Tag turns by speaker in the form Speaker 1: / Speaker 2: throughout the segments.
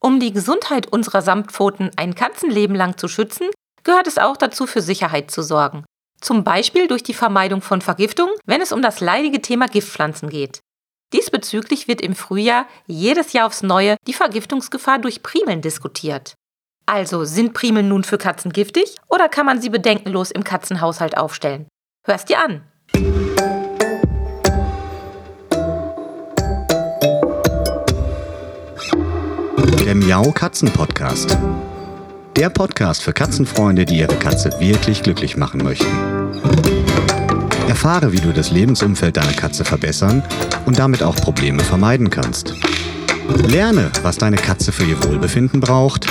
Speaker 1: Um die Gesundheit unserer Samtpfoten ein Katzenleben lang zu schützen, gehört es auch dazu, für Sicherheit zu sorgen. Zum Beispiel durch die Vermeidung von Vergiftung, wenn es um das leidige Thema Giftpflanzen geht. Diesbezüglich wird im Frühjahr jedes Jahr aufs Neue die Vergiftungsgefahr durch Primeln diskutiert. Also sind Primeln nun für Katzen giftig oder kann man sie bedenkenlos im Katzenhaushalt aufstellen? Hörst dir an!
Speaker 2: Der Miau Katzen Podcast. Der Podcast für Katzenfreunde, die ihre Katze wirklich glücklich machen möchten. Erfahre, wie du das Lebensumfeld deiner Katze verbessern und damit auch Probleme vermeiden kannst. Lerne, was deine Katze für ihr Wohlbefinden braucht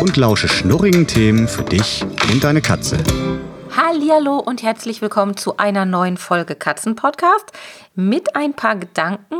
Speaker 2: und lausche schnurrigen Themen für dich und deine Katze.
Speaker 1: Hallo und herzlich willkommen zu einer neuen Folge Katzenpodcast mit ein paar Gedanken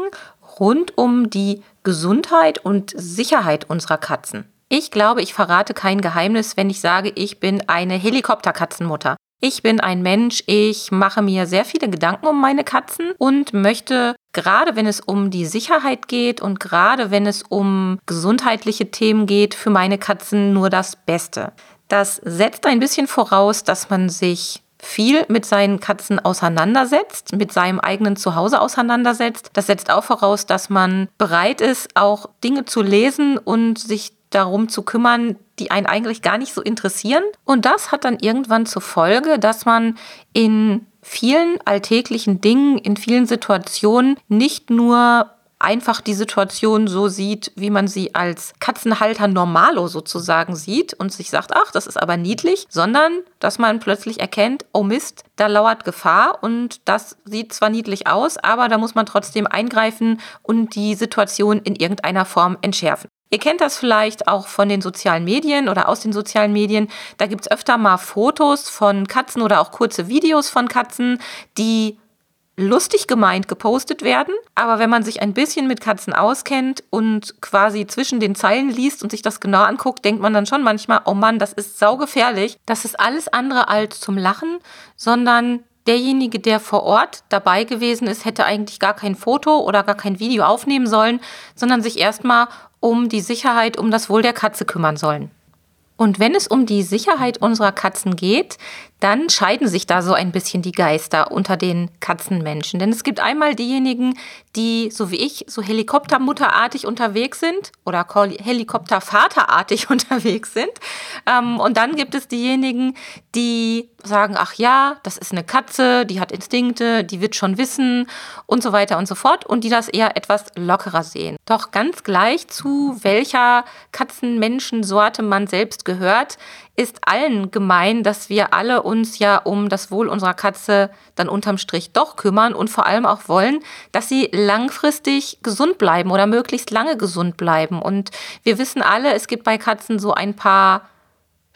Speaker 1: rund um die Gesundheit und Sicherheit unserer Katzen. Ich glaube, ich verrate kein Geheimnis, wenn ich sage, ich bin eine Helikopterkatzenmutter. Ich bin ein Mensch, ich mache mir sehr viele Gedanken um meine Katzen und möchte, gerade wenn es um die Sicherheit geht und gerade wenn es um gesundheitliche Themen geht, für meine Katzen nur das Beste. Das setzt ein bisschen voraus, dass man sich viel mit seinen Katzen auseinandersetzt, mit seinem eigenen Zuhause auseinandersetzt. Das setzt auch voraus, dass man bereit ist, auch Dinge zu lesen und sich darum zu kümmern, die einen eigentlich gar nicht so interessieren. Und das hat dann irgendwann zur Folge, dass man in vielen alltäglichen Dingen, in vielen Situationen nicht nur einfach die Situation so sieht, wie man sie als Katzenhalter normalo sozusagen sieht und sich sagt, ach, das ist aber niedlich, sondern dass man plötzlich erkennt, oh Mist, da lauert Gefahr und das sieht zwar niedlich aus, aber da muss man trotzdem eingreifen und die Situation in irgendeiner Form entschärfen. Ihr kennt das vielleicht auch von den sozialen Medien oder aus den sozialen Medien. Da gibt es öfter mal Fotos von Katzen oder auch kurze Videos von Katzen, die lustig gemeint gepostet werden. Aber wenn man sich ein bisschen mit Katzen auskennt und quasi zwischen den Zeilen liest und sich das genau anguckt, denkt man dann schon manchmal, oh Mann, das ist saugefährlich. Das ist alles andere als zum Lachen, sondern derjenige, der vor Ort dabei gewesen ist, hätte eigentlich gar kein Foto oder gar kein Video aufnehmen sollen, sondern sich erstmal um die Sicherheit, um das Wohl der Katze kümmern sollen. Und wenn es um die Sicherheit unserer Katzen geht, dann scheiden sich da so ein bisschen die Geister unter den Katzenmenschen. Denn es gibt einmal diejenigen, die, so wie ich, so Helikoptermutterartig unterwegs sind oder Helikoptervaterartig unterwegs sind. Ähm, und dann gibt es diejenigen, die sagen, ach ja, das ist eine Katze, die hat Instinkte, die wird schon wissen und so weiter und so fort und die das eher etwas lockerer sehen. Doch ganz gleich zu welcher Katzenmenschensorte man selbst gehört, ist allen gemein, dass wir alle uns ja um das Wohl unserer Katze dann unterm Strich doch kümmern und vor allem auch wollen, dass sie langfristig gesund bleiben oder möglichst lange gesund bleiben. Und wir wissen alle, es gibt bei Katzen so ein paar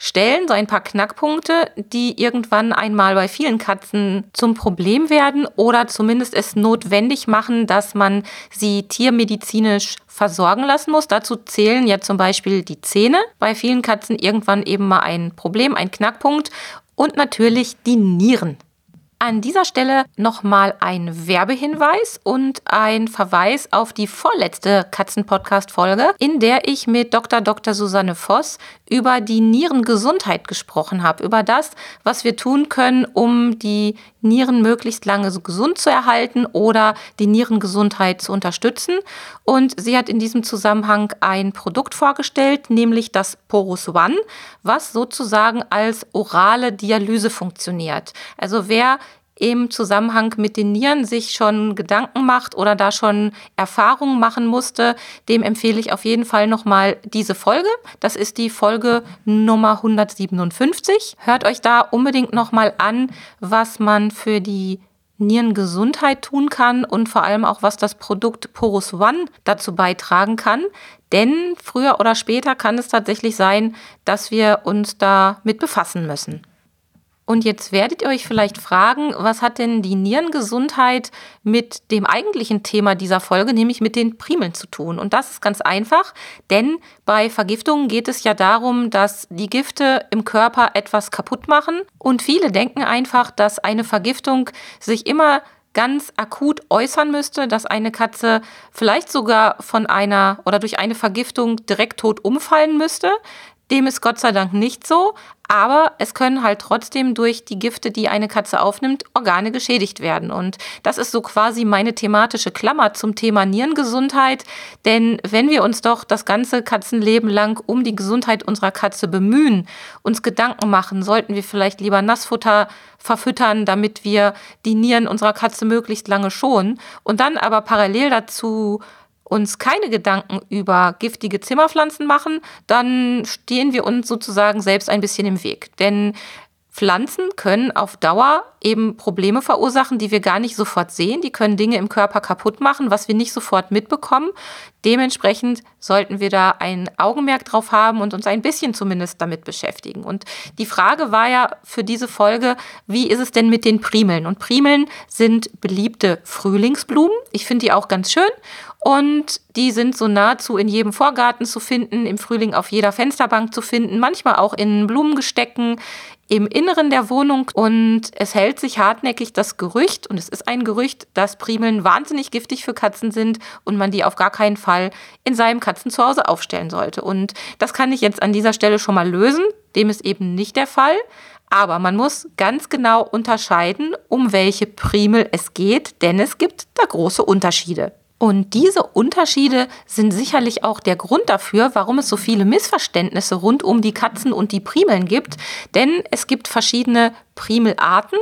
Speaker 1: Stellen, so ein paar Knackpunkte, die irgendwann einmal bei vielen Katzen zum Problem werden oder zumindest es notwendig machen, dass man sie tiermedizinisch versorgen lassen muss. Dazu zählen ja zum Beispiel die Zähne. Bei vielen Katzen irgendwann eben mal ein Problem, ein Knackpunkt und natürlich die Nieren. An dieser Stelle nochmal ein Werbehinweis und ein Verweis auf die vorletzte Katzen-Podcast-Folge, in der ich mit Dr. Dr. Susanne Voss über die Nierengesundheit gesprochen habe, über das, was wir tun können, um die Nieren möglichst lange gesund zu erhalten oder die Nierengesundheit zu unterstützen. Und sie hat in diesem Zusammenhang ein Produkt vorgestellt, nämlich das Porus One, was sozusagen als orale Dialyse funktioniert. Also wer im Zusammenhang mit den Nieren sich schon Gedanken macht oder da schon Erfahrungen machen musste, dem empfehle ich auf jeden Fall nochmal diese Folge. Das ist die Folge Nummer 157. Hört euch da unbedingt nochmal an, was man für die Nierengesundheit tun kann und vor allem auch, was das Produkt Porus One dazu beitragen kann. Denn früher oder später kann es tatsächlich sein, dass wir uns da mit befassen müssen. Und jetzt werdet ihr euch vielleicht fragen, was hat denn die Nierengesundheit mit dem eigentlichen Thema dieser Folge, nämlich mit den Primeln zu tun? Und das ist ganz einfach, denn bei Vergiftungen geht es ja darum, dass die Gifte im Körper etwas kaputt machen. Und viele denken einfach, dass eine Vergiftung sich immer ganz akut äußern müsste, dass eine Katze vielleicht sogar von einer oder durch eine Vergiftung direkt tot umfallen müsste. Dem ist Gott sei Dank nicht so, aber es können halt trotzdem durch die Gifte, die eine Katze aufnimmt, Organe geschädigt werden. Und das ist so quasi meine thematische Klammer zum Thema Nierengesundheit. Denn wenn wir uns doch das ganze Katzenleben lang um die Gesundheit unserer Katze bemühen, uns Gedanken machen, sollten wir vielleicht lieber Nassfutter verfüttern, damit wir die Nieren unserer Katze möglichst lange schonen und dann aber parallel dazu uns keine Gedanken über giftige Zimmerpflanzen machen, dann stehen wir uns sozusagen selbst ein bisschen im Weg. Denn Pflanzen können auf Dauer eben Probleme verursachen, die wir gar nicht sofort sehen. Die können Dinge im Körper kaputt machen, was wir nicht sofort mitbekommen. Dementsprechend sollten wir da ein Augenmerk drauf haben und uns ein bisschen zumindest damit beschäftigen. Und die Frage war ja für diese Folge, wie ist es denn mit den Primeln? Und Primeln sind beliebte Frühlingsblumen. Ich finde die auch ganz schön. Und die sind so nahezu in jedem Vorgarten zu finden, im Frühling auf jeder Fensterbank zu finden, manchmal auch in Blumengestecken, im Inneren der Wohnung und es hält sich hartnäckig das Gerücht, und es ist ein Gerücht, dass Primeln wahnsinnig giftig für Katzen sind und man die auf gar keinen Fall in seinem Katzenzuhause aufstellen sollte. Und das kann ich jetzt an dieser Stelle schon mal lösen. Dem ist eben nicht der Fall. Aber man muss ganz genau unterscheiden, um welche Primel es geht, denn es gibt da große Unterschiede. Und diese Unterschiede sind sicherlich auch der Grund dafür, warum es so viele Missverständnisse rund um die Katzen und die Primeln gibt. Denn es gibt verschiedene Primelarten.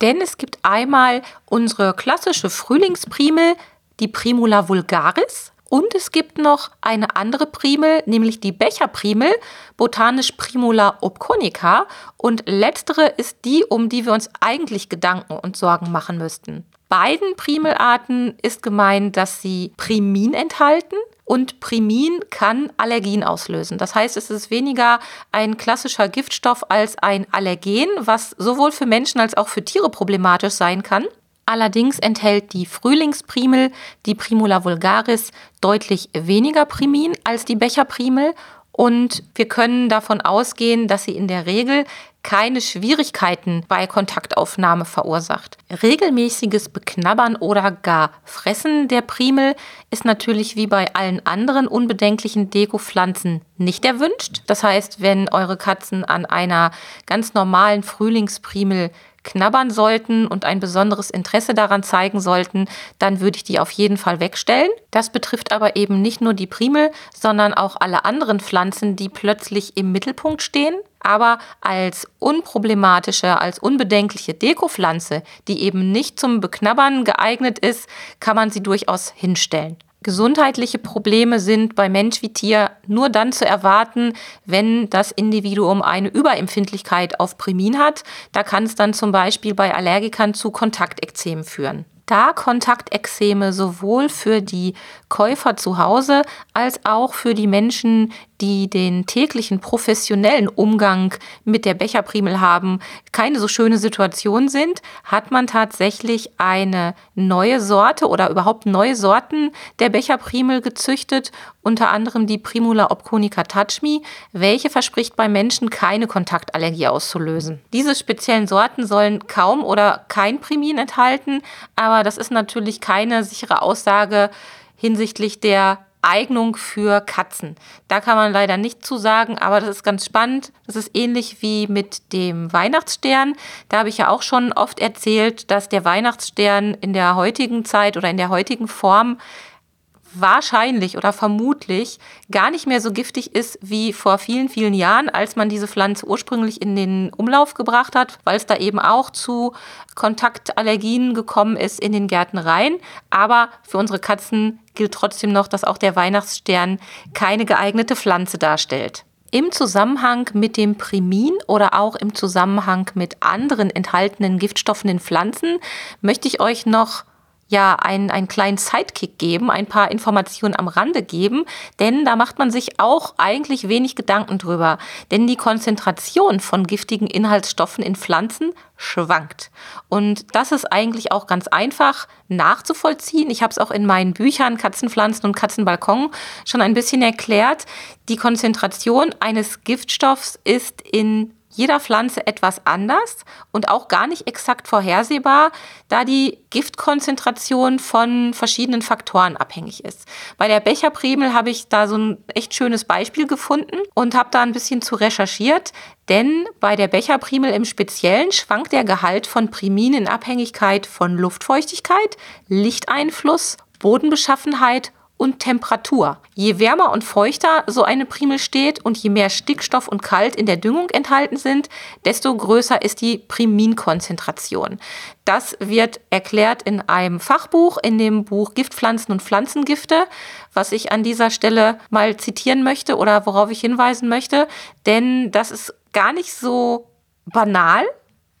Speaker 1: Denn es gibt einmal unsere klassische Frühlingsprimel, die Primula vulgaris. Und es gibt noch eine andere Primel, nämlich die Becherprimel, botanisch Primula obconica. Und letztere ist die, um die wir uns eigentlich Gedanken und Sorgen machen müssten beiden Primelarten ist gemeint, dass sie Primin enthalten. Und Primin kann Allergien auslösen. Das heißt, es ist weniger ein klassischer Giftstoff als ein Allergen, was sowohl für Menschen als auch für Tiere problematisch sein kann. Allerdings enthält die Frühlingsprimel, die Primula vulgaris, deutlich weniger Primin als die Becherprimel und wir können davon ausgehen, dass sie in der Regel keine Schwierigkeiten bei Kontaktaufnahme verursacht. Regelmäßiges Beknabbern oder gar Fressen der Primel ist natürlich wie bei allen anderen unbedenklichen Dekopflanzen nicht erwünscht. Das heißt, wenn eure Katzen an einer ganz normalen Frühlingsprimel knabbern sollten und ein besonderes Interesse daran zeigen sollten, dann würde ich die auf jeden Fall wegstellen. Das betrifft aber eben nicht nur die Primel, sondern auch alle anderen Pflanzen, die plötzlich im Mittelpunkt stehen. Aber als unproblematische, als unbedenkliche Dekopflanze, die eben nicht zum Beknabbern geeignet ist, kann man sie durchaus hinstellen. Gesundheitliche Probleme sind bei Mensch wie Tier nur dann zu erwarten, wenn das Individuum eine Überempfindlichkeit auf Primin hat. Da kann es dann zum Beispiel bei Allergikern zu Kontaktekzemen führen da Kontaktexeme sowohl für die Käufer zu Hause als auch für die Menschen, die den täglichen professionellen Umgang mit der Becherprimel haben, keine so schöne Situation sind, hat man tatsächlich eine neue Sorte oder überhaupt neue Sorten der Becherprimel gezüchtet, unter anderem die Primula obconica touchme, welche verspricht bei Menschen keine Kontaktallergie auszulösen. Diese speziellen Sorten sollen kaum oder kein Primin enthalten, aber das ist natürlich keine sichere Aussage hinsichtlich der Eignung für Katzen. Da kann man leider nicht zu sagen, aber das ist ganz spannend. Das ist ähnlich wie mit dem Weihnachtsstern. Da habe ich ja auch schon oft erzählt, dass der Weihnachtsstern in der heutigen Zeit oder in der heutigen Form wahrscheinlich oder vermutlich gar nicht mehr so giftig ist wie vor vielen, vielen Jahren, als man diese Pflanze ursprünglich in den Umlauf gebracht hat, weil es da eben auch zu Kontaktallergien gekommen ist in den Gärtnereien. Aber für unsere Katzen gilt trotzdem noch, dass auch der Weihnachtsstern keine geeignete Pflanze darstellt. Im Zusammenhang mit dem Primin oder auch im Zusammenhang mit anderen enthaltenen Giftstoffen in Pflanzen möchte ich euch noch ja einen, einen kleinen Sidekick geben, ein paar Informationen am Rande geben, denn da macht man sich auch eigentlich wenig Gedanken drüber. Denn die Konzentration von giftigen Inhaltsstoffen in Pflanzen schwankt. Und das ist eigentlich auch ganz einfach nachzuvollziehen. Ich habe es auch in meinen Büchern Katzenpflanzen und Katzenbalkon schon ein bisschen erklärt. Die Konzentration eines Giftstoffs ist in jeder Pflanze etwas anders und auch gar nicht exakt vorhersehbar, da die Giftkonzentration von verschiedenen Faktoren abhängig ist. Bei der Becherprimel habe ich da so ein echt schönes Beispiel gefunden und habe da ein bisschen zu recherchiert, denn bei der Becherprimel im Speziellen schwankt der Gehalt von Primin in Abhängigkeit von Luftfeuchtigkeit, Lichteinfluss, Bodenbeschaffenheit und Temperatur. Je wärmer und feuchter so eine Primel steht und je mehr Stickstoff und Kalt in der Düngung enthalten sind, desto größer ist die Priminkonzentration. Das wird erklärt in einem Fachbuch, in dem Buch Giftpflanzen und Pflanzengifte, was ich an dieser Stelle mal zitieren möchte oder worauf ich hinweisen möchte, denn das ist gar nicht so banal.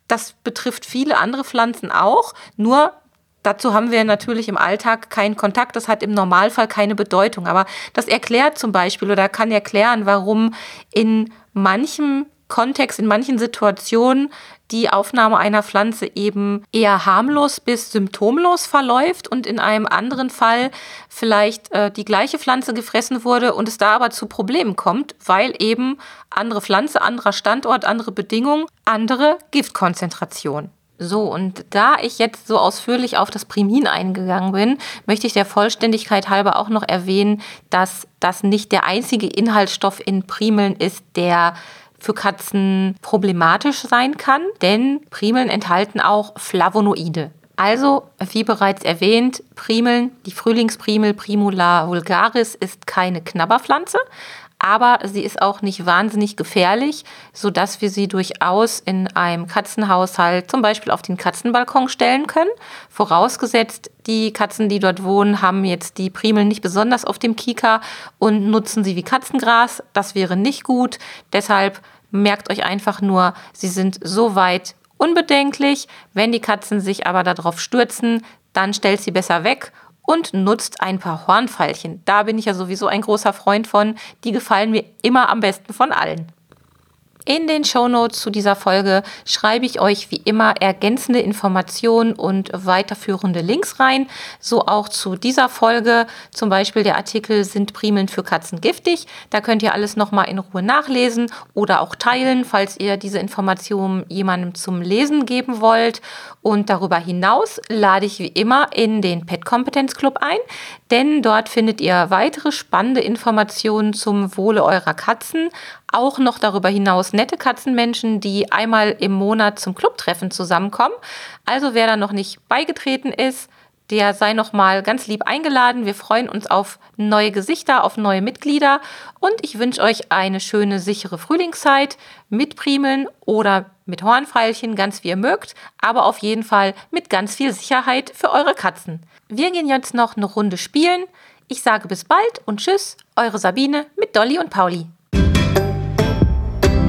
Speaker 1: Das betrifft viele andere Pflanzen auch, nur Dazu haben wir natürlich im Alltag keinen Kontakt. Das hat im Normalfall keine Bedeutung. Aber das erklärt zum Beispiel oder kann erklären, warum in manchem Kontext, in manchen Situationen die Aufnahme einer Pflanze eben eher harmlos bis symptomlos verläuft und in einem anderen Fall vielleicht äh, die gleiche Pflanze gefressen wurde und es da aber zu Problemen kommt, weil eben andere Pflanze, anderer Standort, andere Bedingungen, andere Giftkonzentration. So, und da ich jetzt so ausführlich auf das Primin eingegangen bin, möchte ich der Vollständigkeit halber auch noch erwähnen, dass das nicht der einzige Inhaltsstoff in Primeln ist, der für Katzen problematisch sein kann, denn Primeln enthalten auch Flavonoide. Also, wie bereits erwähnt, Primeln, die Frühlingsprimel Primula vulgaris ist keine Knabberpflanze, aber sie ist auch nicht wahnsinnig gefährlich, sodass wir sie durchaus in einem Katzenhaushalt zum Beispiel auf den Katzenbalkon stellen können. Vorausgesetzt, die Katzen, die dort wohnen, haben jetzt die Primeln nicht besonders auf dem Kika und nutzen sie wie Katzengras. Das wäre nicht gut. Deshalb merkt euch einfach nur, sie sind so weit unbedenklich. Wenn die Katzen sich aber darauf stürzen, dann stellt sie besser weg und nutzt ein paar Hornfeilchen. Da bin ich ja sowieso ein großer Freund von. Die gefallen mir immer am besten von allen. In den Shownotes zu dieser Folge schreibe ich euch wie immer ergänzende Informationen und weiterführende Links rein. So auch zu dieser Folge. Zum Beispiel der Artikel Sind Primeln für Katzen giftig? Da könnt ihr alles nochmal in Ruhe nachlesen oder auch teilen, falls ihr diese Informationen jemandem zum Lesen geben wollt. Und darüber hinaus lade ich wie immer in den Pet Kompetenz Club ein, denn dort findet ihr weitere spannende Informationen zum Wohle eurer Katzen, auch noch darüber hinaus nette Katzenmenschen, die einmal im Monat zum Clubtreffen zusammenkommen. Also wer da noch nicht beigetreten ist, der sei noch mal ganz lieb eingeladen. Wir freuen uns auf neue Gesichter, auf neue Mitglieder und ich wünsche euch eine schöne, sichere Frühlingszeit mit Primeln oder mit Hornfeilchen, ganz wie ihr mögt, aber auf jeden Fall mit ganz viel Sicherheit für eure Katzen. Wir gehen jetzt noch eine Runde spielen. Ich sage bis bald und tschüss, eure Sabine mit Dolly und Pauli.